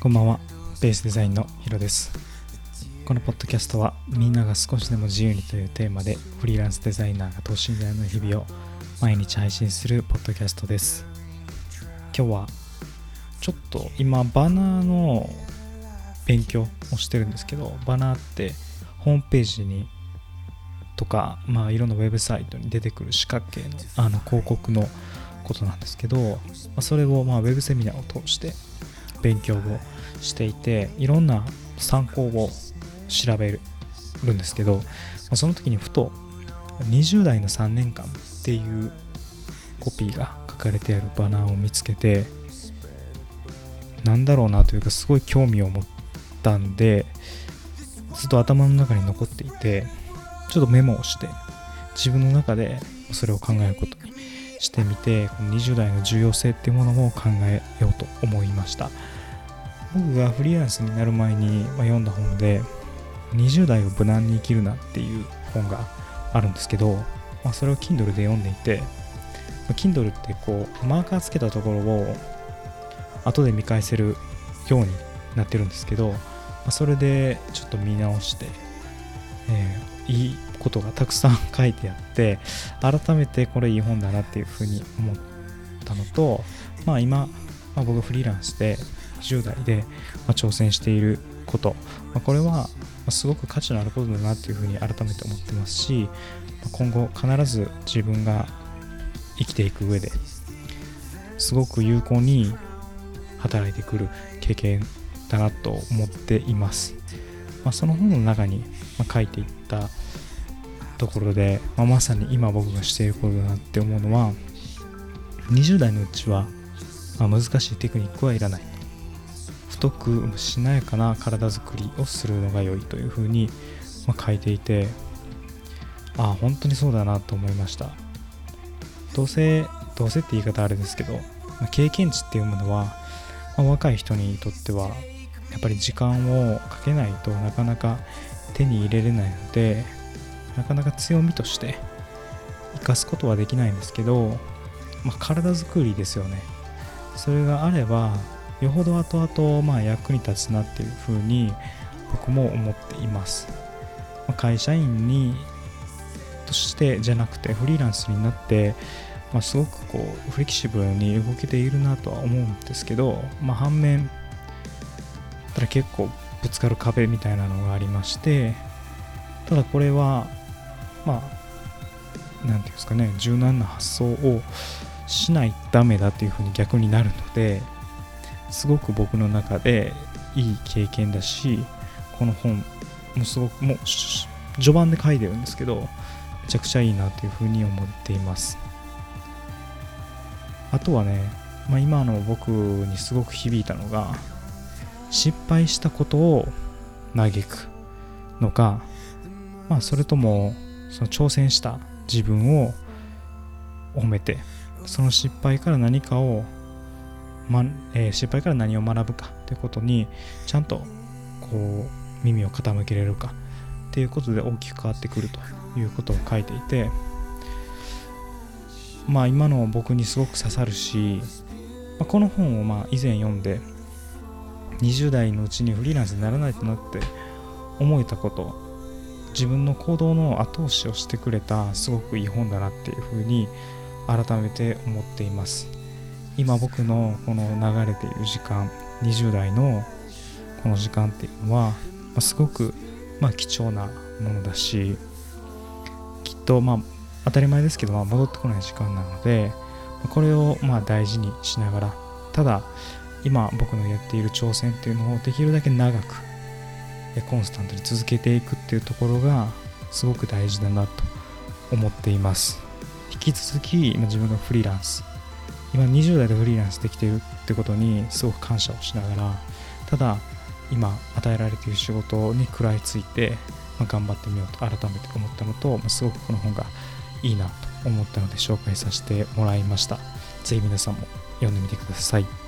こんばんは。ベースデザインのヒロです。このポッドキャストはみんなが少しでも自由にというテーマでフリーランスデザイナーが等身大の日々を毎日配信するポッドキャストです。今日はちょっと今バナーの勉強をしてるんですけどバナーってホームページにとか、まあ、いろんなウェブサイトに出てくる四角形のあの広告のことなんですけど、まあ、それをまあウェブセミナーを通して勉強をしていていろんな参考を調べるんですけど、まあ、その時にふと20代の3年間っていうコピーが書かれてあるバナーを見つけてなんだろうなというかすごい興味を持ったんでずっと頭の中に残っていてちょっとメモをして自分の中でそれを考えることにしてみてこの20代の重要性っていうものも考えようと思いました。僕がフリーランスになる前に読んだ本で20代を無難に生きるなっていう本があるんですけど、まあ、それを Kindle で読んでいて Kindle ってこうマーカーつけたところを後で見返せるようになってるんですけど、まあ、それでちょっと見直して、えー、いいことがたくさん書いてあって改めてこれいい本だなっていうふうに思ったのと、まあ、今、まあ、僕フリーランスで10代で、ま挑戦していること、まあ、これはすごく価値のあることだなっていうふうに改めて思ってますし今後必ず自分が生きていく上ですごく有効に働いてくる経験だなと思っています。まあ、その本の中に書いていったところで、まあ、まさに今僕がしていることだなって思うのは20代のうちは、ま、難しいテクニックはいらない。太くしなやかな体づくりをするのが良いというふうに、ま、書いていてああ本当にそうだなと思いました。どうせどうせって言い方あれですけど、ま、経験値っていうものは、ま、若い人にとってはやっぱり時間をかけないとなかなか手に入れれないのでなかなか強みとして生かすことはできないんですけど、まあ、体づくりですよね。それがあればよほど後々まあ役に立つなっていうふうに僕も思っています、まあ、会社員にとしてじゃなくてフリーランスになって、まあ、すごくこうフレキシブルに動けているなとは思うんですけど、まあ、反面ただ結構ぶつかる壁みたいなのがありましてただこれはまあ何て言うんですかね柔軟な発想をしないダメだっていうふうに逆になるのですごく僕の中でいい経験だしこの本もすごくもう序盤で書いてるんですけどめちゃくちゃいいなというふうに思っています。あとはね、まあ、今の僕にすごく響いたのが失敗したことを嘆くのか、まあ、それともその挑戦した自分を褒めてその失敗から何かをまえー、失敗から何を学ぶかということにちゃんとこう耳を傾けれるかっていうことで大きく変わってくるということを書いていてまあ今の僕にすごく刺さるし、まあ、この本をまあ以前読んで20代のうちにフリーランスにならないとなって思えたこと自分の行動の後押しをしてくれたすごくいい本だなっていうふうに改めて思っています。今僕のこの流れている時間20代のこの時間っていうのは、ま、すごくま貴重なものだしきっとまあ当たり前ですけど、ま、戻ってこない時間なのでこれをまあ大事にしながらただ今僕のやっている挑戦っていうのをできるだけ長くコンスタントに続けていくっていうところがすごく大事だなと思っています。引き続き今自分がフリーランス今20代でフリーランスできているってことにすごく感謝をしながらただ今与えられている仕事に食らいついて、ま、頑張ってみようと改めて思ったのと、ま、すごくこの本がいいなと思ったので紹介させてもらいました。ぜひ皆さんも読んでみてください。